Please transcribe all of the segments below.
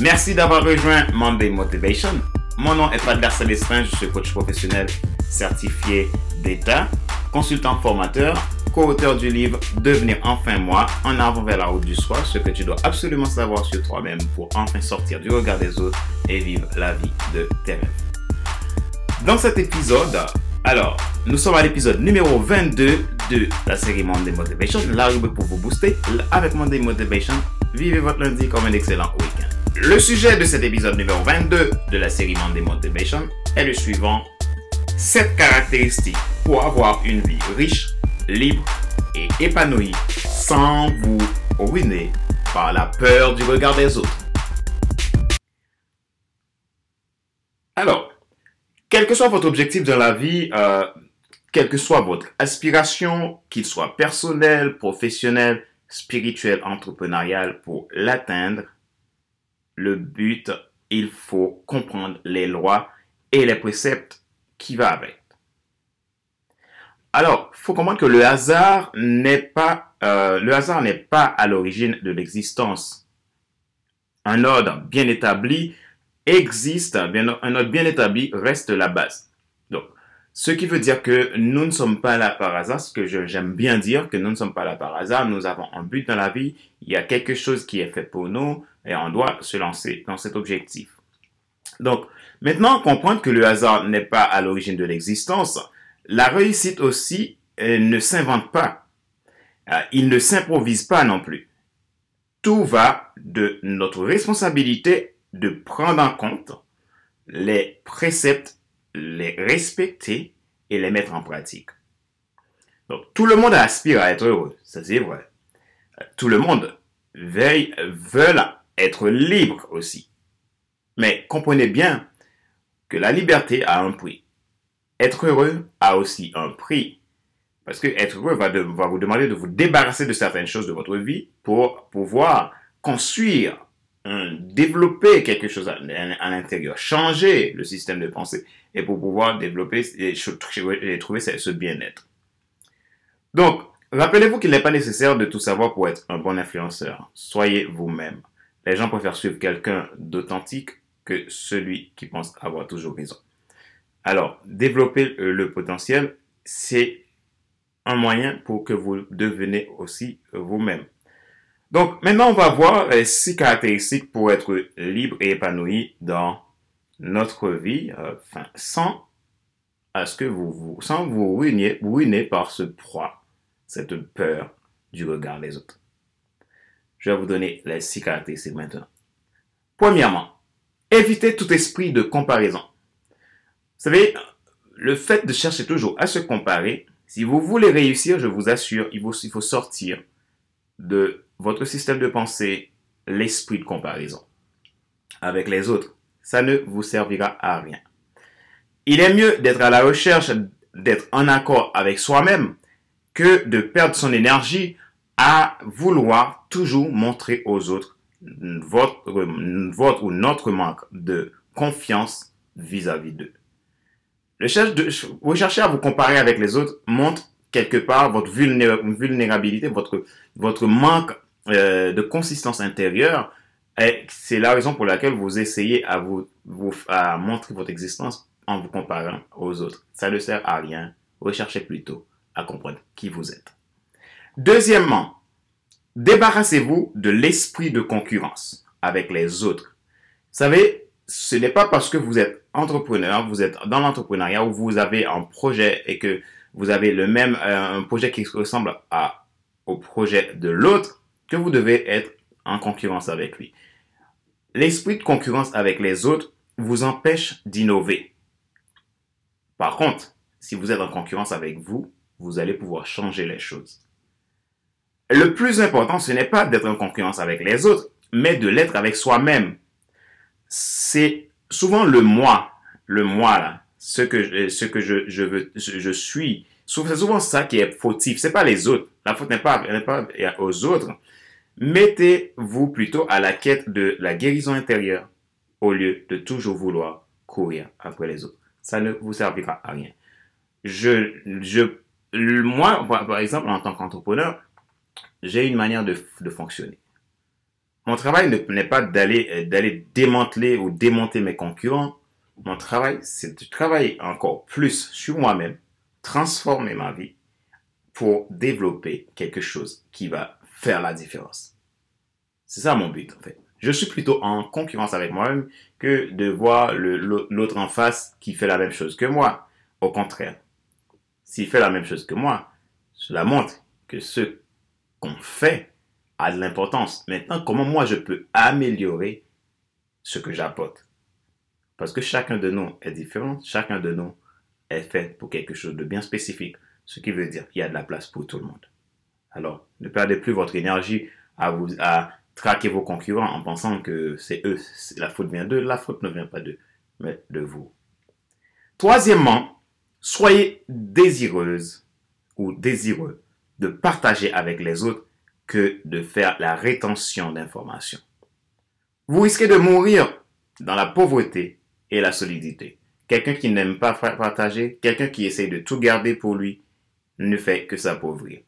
Merci d'avoir rejoint Monday Motivation. Mon nom est Adler Célestin, je suis coach professionnel certifié d'État, consultant formateur, co-auteur du livre Devenir enfin moi, en avant vers la route du soir, ce que tu dois absolument savoir sur toi-même pour enfin sortir du regard des autres et vivre la vie de tes rêves. Dans cet épisode, alors, nous sommes à l'épisode numéro 22 de la série Monday Motivation, la rubrique pour vous booster. Avec Monday Motivation, vivez votre lundi comme un excellent week-end. Le sujet de cet épisode numéro 22 de la série Monday Motivation est le suivant. 7 caractéristiques pour avoir une vie riche, libre et épanouie sans vous ruiner par la peur du regard des autres. Alors, quel que soit votre objectif dans la vie, euh, quelle que soit votre aspiration, qu'il soit personnel, professionnel, spirituel, entrepreneurial, pour l'atteindre, le but, il faut comprendre les lois et les préceptes qui vont avec. Alors, faut comprendre que le hasard n'est pas, euh, le hasard n'est pas à l'origine de l'existence. Un ordre bien établi existe, bien, un ordre bien établi reste la base. Ce qui veut dire que nous ne sommes pas là par hasard, ce que j'aime bien dire, que nous ne sommes pas là par hasard, nous avons un but dans la vie, il y a quelque chose qui est fait pour nous et on doit se lancer dans cet objectif. Donc, maintenant, comprendre que le hasard n'est pas à l'origine de l'existence, la réussite aussi ne s'invente pas. Euh, il ne s'improvise pas non plus. Tout va de notre responsabilité de prendre en compte les préceptes, les respecter et les mettre en pratique. Donc, tout le monde aspire à être heureux, ça c'est vrai. Tout le monde veille, veut être libre aussi. Mais comprenez bien que la liberté a un prix. Être heureux a aussi un prix. Parce que être heureux va vous demander de vous débarrasser de certaines choses de votre vie pour pouvoir construire développer quelque chose à, l'intérieur, changer le système de pensée et pour pouvoir développer et, trouver ce bien-être. Donc, rappelez-vous qu'il n'est pas nécessaire de tout savoir pour être un bon influenceur. Soyez vous-même. Les gens préfèrent suivre quelqu'un d'authentique que celui qui pense avoir toujours raison. Alors, développer le potentiel, c'est un moyen pour que vous deveniez aussi vous-même. Donc maintenant, on va voir les six caractéristiques pour être libre et épanoui dans notre vie, euh, sans à ce que vous, vous sans vous ruiner, par ce proie, cette peur du regard des autres. Je vais vous donner les six caractéristiques maintenant. Premièrement, évitez tout esprit de comparaison. Vous savez, le fait de chercher toujours à se comparer, si vous voulez réussir, je vous assure, il faut sortir de votre système de pensée l'esprit de comparaison avec les autres. Ça ne vous servira à rien. Il est mieux d'être à la recherche d'être en accord avec soi-même que de perdre son énergie à vouloir toujours montrer aux autres votre, votre ou notre manque de confiance vis-à-vis d'eux. Rechercher à vous comparer avec les autres montre quelque part votre vulnérabilité, votre, votre manque euh, de consistance intérieure. C'est la raison pour laquelle vous essayez à vous, vous à montrer votre existence en vous comparant aux autres. Ça ne sert à rien. Recherchez plutôt à comprendre qui vous êtes. Deuxièmement, débarrassez-vous de l'esprit de concurrence avec les autres. Vous savez, ce n'est pas parce que vous êtes entrepreneur, vous êtes dans l'entrepreneuriat ou vous avez un projet et que vous avez le même euh, un projet qui ressemble à, au projet de l'autre que vous devez être en concurrence avec lui. L'esprit de concurrence avec les autres vous empêche d'innover. Par contre, si vous êtes en concurrence avec vous, vous allez pouvoir changer les choses. Le plus important, ce n'est pas d'être en concurrence avec les autres, mais de l'être avec soi-même. C'est souvent le moi, le moi là, ce que, ce que je, je, je suis. C'est souvent ça qui est fautif. C'est pas les autres. La faute n'est pas, pas aux autres. Mettez-vous plutôt à la quête de la guérison intérieure au lieu de toujours vouloir courir après les autres. Ça ne vous servira à rien. Je, je, moi, par exemple, en tant qu'entrepreneur, j'ai une manière de, de fonctionner. mon travail n'est pas d'aller euh, d'aller démanteler ou démonter mes concurrents. Mon travail, c'est de travailler encore plus sur moi-même, transformer ma vie pour développer quelque chose qui va faire la différence. C'est ça mon but en fait. Je suis plutôt en concurrence avec moi-même que de voir l'autre en face qui fait la même chose que moi. Au contraire, s'il fait la même chose que moi, cela montre que ce qu'on fait a de l'importance. Maintenant, comment moi je peux améliorer ce que j'apporte? Parce que chacun de nous est différent, chacun de nous est fait pour quelque chose de bien spécifique, ce qui veut dire qu'il y a de la place pour tout le monde. Alors, ne perdez plus votre énergie à vous à traquer vos concurrents en pensant que c'est eux, la faute vient d'eux. La faute ne vient pas d'eux, mais de vous. Troisièmement, soyez désireuse ou désireux de partager avec les autres que de faire la rétention d'informations. Vous risquez de mourir dans la pauvreté et la solidité. Quelqu'un qui n'aime pas partager, quelqu'un qui essaye de tout garder pour lui, ne fait que s'appauvrir.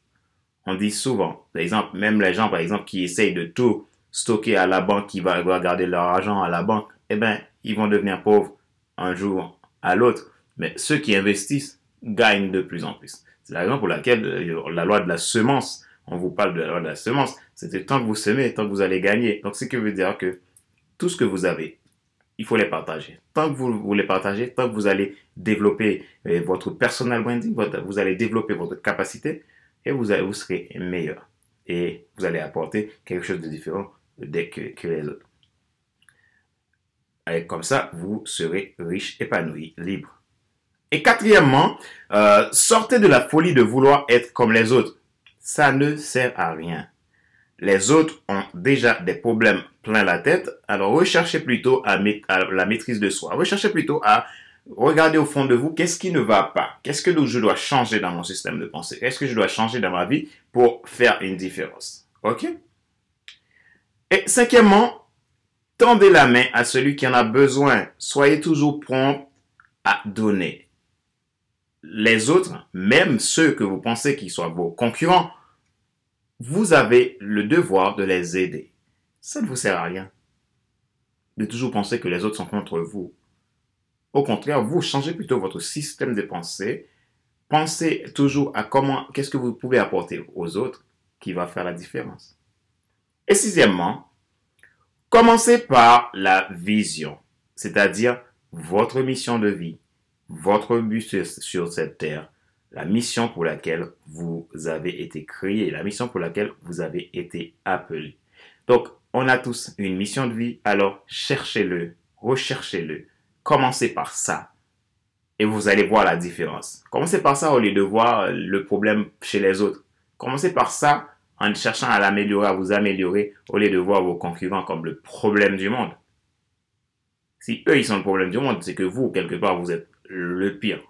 On dit souvent, par exemple, même les gens, par exemple, qui essayent de tout stocker à la banque, qui va garder leur argent à la banque, eh bien, ils vont devenir pauvres un jour à l'autre. Mais ceux qui investissent gagnent de plus en plus. C'est la raison pour laquelle euh, la loi de la semence, on vous parle de la loi de la semence, c'était tant que vous semez, tant que vous allez gagner. Donc, ce qui veut dire que tout ce que vous avez, il faut les partager. Tant que vous, les partagez, tant que vous allez développer euh, votre personal branding, vous allez développer votre capacité, et vous, vous serez meilleur. Et vous allez apporter quelque chose de différent dès que, les autres. Et comme ça, vous serez riche, épanoui, libre. Et quatrièmement, euh, sortez de la folie de vouloir être comme les autres. Ça ne sert à rien. Les autres ont déjà des problèmes plein la tête, alors recherchez plutôt à la maîtrise de soi. Recherchez plutôt à regardez au fond de vous, qu'est-ce qui ne va pas? Qu'est-ce que je dois changer dans mon système de pensée? Qu'est-ce que je dois changer dans ma vie pour faire une différence? Ok? Et cinquièmement, tendez la main à celui qui en a besoin. Soyez toujours prompt à donner. Les autres, même ceux que vous pensez qu'ils soient vos concurrents, vous avez le devoir de les aider. Ça ne vous sert à rien de toujours penser que les autres sont contre vous. Au contraire, vous changez plutôt votre système de pensée. Pensez toujours à comment, qu'est-ce que vous pouvez apporter aux autres qui va faire la différence. Et sixièmement, commencez par la vision, c'est-à-dire votre mission de vie, votre but sur cette terre, la mission pour laquelle vous avez été créé, la mission pour laquelle vous avez été appelé. Donc, on a tous une mission de vie, alors cherchez-le, recherchez-le, Commencez par ça. Et vous allez voir la différence. Commencez par ça au lieu de voir le problème chez les autres. Commencez par ça en cherchant à l'améliorer, à vous améliorer, au lieu de voir vos concurrents comme le problème du monde. Si eux, ils sont le problème du monde, c'est que vous, quelque part, vous êtes le pire.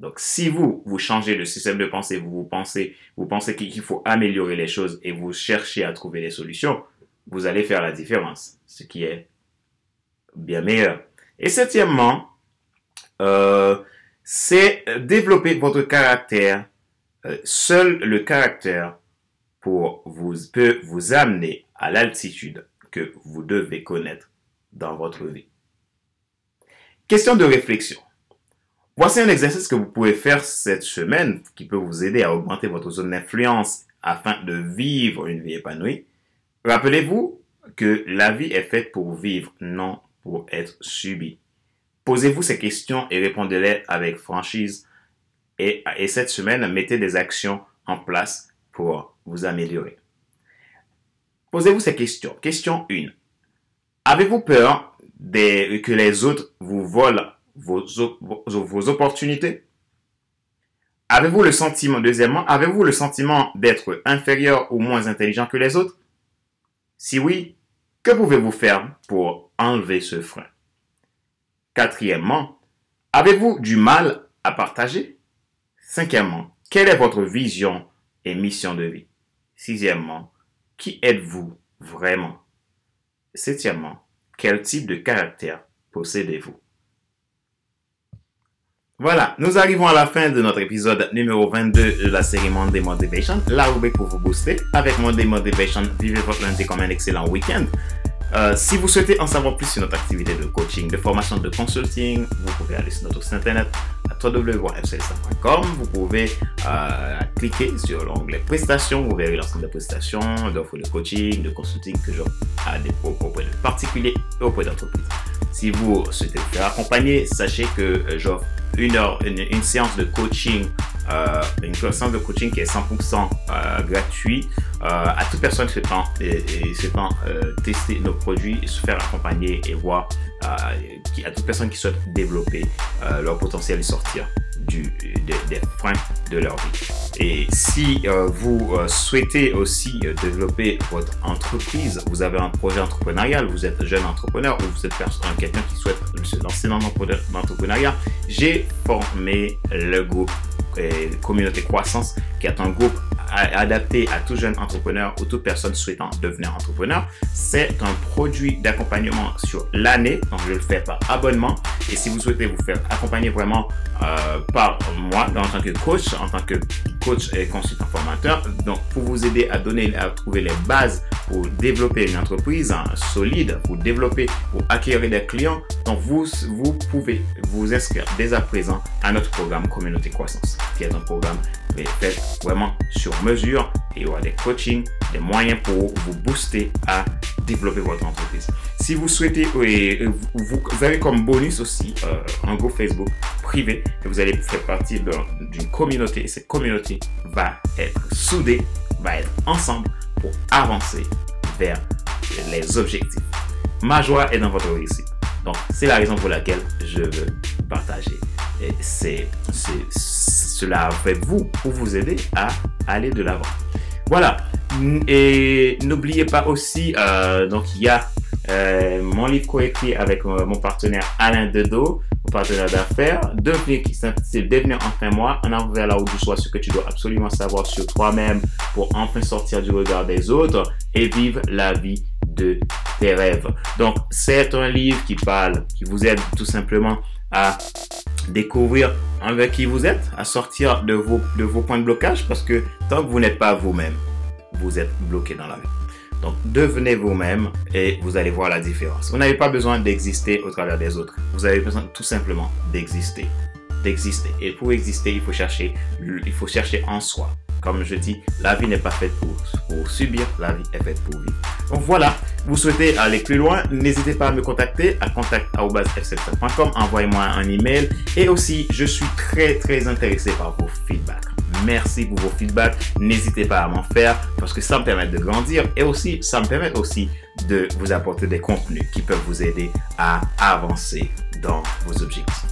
Donc, si vous, vous changez de système de pensée, vous, vous pensez, vous pensez qu'il faut améliorer les choses et vous cherchez à trouver les solutions, vous allez faire la différence, ce qui est bien meilleur. Et septièmement, euh, c'est développer votre caractère. Euh, seul le caractère pour vous, peut vous amener à l'altitude que vous devez connaître dans votre vie. Question de réflexion. Voici un exercice que vous pouvez faire cette semaine qui peut vous aider à augmenter votre zone d'influence afin de vivre une vie épanouie. Rappelez-vous que la vie est faite pour vivre, non pour être subi. Posez-vous ces questions et répondez-les avec franchise. Et, et, cette semaine, mettez des actions en place pour vous améliorer. Posez-vous ces questions. Question 1. Avez-vous peur que les autres vous volent vos, vos, opportunités? Avez-vous le sentiment, deuxièmement, avez-vous le sentiment d'être inférieur ou moins intelligent que les autres? Si oui, que pouvez-vous faire pour enlever ce frein? Quatrièmement, avez-vous du mal à partager? Cinquièmement, quelle est votre vision et mission de vie? Sixièmement, qui êtes-vous vraiment? Septièmement, quel type de caractère possédez-vous? Voilà, nous arrivons à la fin de notre épisode numéro 22 de la série Monday Motivation, la rubrique pour vous booster. Avec Monday Motivation, vivez votre lundi comme un excellent week-end. Euh, si vous souhaitez en savoir plus sur notre activité de coaching, de formation, de consulting, vous pouvez aller sur notre site internet à www.fcsa.com. Vous pouvez euh, cliquer sur l'onglet prestations. Vous verrez l'ensemble des prestations, d'offres de coaching, de consulting que j'offre à des auprès de particuliers et auprès d'entreprises. Si vous souhaitez vous faire accompagner, sachez que euh, j'offre une heure, une, séance de coaching, euh, une séance de coaching qui est 100% euh, gratuit euh, à toute personne souhaitant, et, et souhaitant euh, tester nos produits, se faire accompagner et voir qui, à toute personne qui souhaite développer leur potentiel et sortir des, des freins de leur vie. Et si euh, vous euh, souhaitez aussi euh, développer votre entreprise, vous avez un projet entrepreneurial, vous êtes jeune entrepreneur ou vous êtes quelqu'un qui souhaite se lancer dans l'entrepreneuriat, j'ai formé le groupe Communauté Croissance, qui est un groupe adapté à tout jeune entrepreneur ou toute personne souhaitant devenir entrepreneur. C'est un produit d'accompagnement sur l'année, donc je le fais par abonnement. Et si vous souhaitez vous faire accompagner vraiment euh, par moi en tant que coach, en tant que coach et consultant formateur, donc pour vous aider à donner, à trouver les bases pour développer une entreprise hein, solide, pour développer, pour acquérir des clients, donc vous, vous pouvez vous inscrire dès à présent à notre programme Communauté Croissance, qui est un programme fait vraiment sur mesure et il y aura des coachings, des moyens pour vous booster à développer votre entreprise. Si vous souhaitez, vous, avez comme bonus aussi euh, un groupe Facebook privé et vous allez faire partie d'une communauté et cette communauté va être soudée, va être ensemble pour avancer vers les objectifs. Ma joie est dans votre réussite. Donc, c'est la raison pour laquelle je veux partager. Et c'est, cela avec vous pour vous aider à aller de l'avant. Voilà. Et n'oubliez pas aussi, euh, donc il y a euh, mon livre coécrit avec euh, mon partenaire Alain Dedo, mon partenaire d'affaires, devenir qui s'intitule Devenir enfin moi, en avant vers là où tu sois, ce que tu dois absolument savoir sur toi-même pour enfin sortir du regard des autres et vivre la vie de tes rêves. Donc c'est un livre qui parle, qui vous aide tout simplement à découvrir avec qui vous êtes, à sortir de vos, de vos points de blocage parce que tant que vous n'êtes pas vous-même, vous êtes bloqué dans la vie. Donc, devenez vous-même et vous allez voir la différence. Vous n'avez pas besoin d'exister au travers des autres. Vous avez besoin tout simplement d'exister. D'exister. Et pour exister, il faut chercher, il faut chercher en soi. Comme je dis, la vie n'est pas faite pour, subir, la vie est faite pour vivre. Donc voilà, vous souhaitez aller plus loin, n'hésitez pas à me contacter à contact.fcfcom, envoyez-moi un email et aussi je suis très très intéressé par vos feedbacks. Merci pour vos feedbacks. N'hésitez pas à m'en faire parce que ça me permet de grandir et aussi ça me permet aussi de vous apporter des contenus qui peuvent vous aider à avancer dans vos objectifs.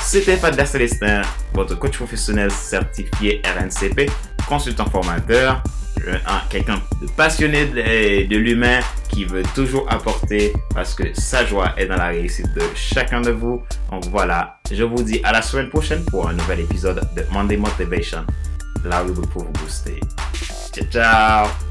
C'était Fadda Célestin, votre coach professionnel certifié RNCP consultant formateur, quelqu'un de passionné de, l'humain qui veut toujours apporter parce que sa joie est dans la réussite de chacun de vous. Donc voilà, je vous dis à la semaine prochaine pour un nouvel épisode de Monday Motivation, là où vous pour vous booster. Ciao, ciao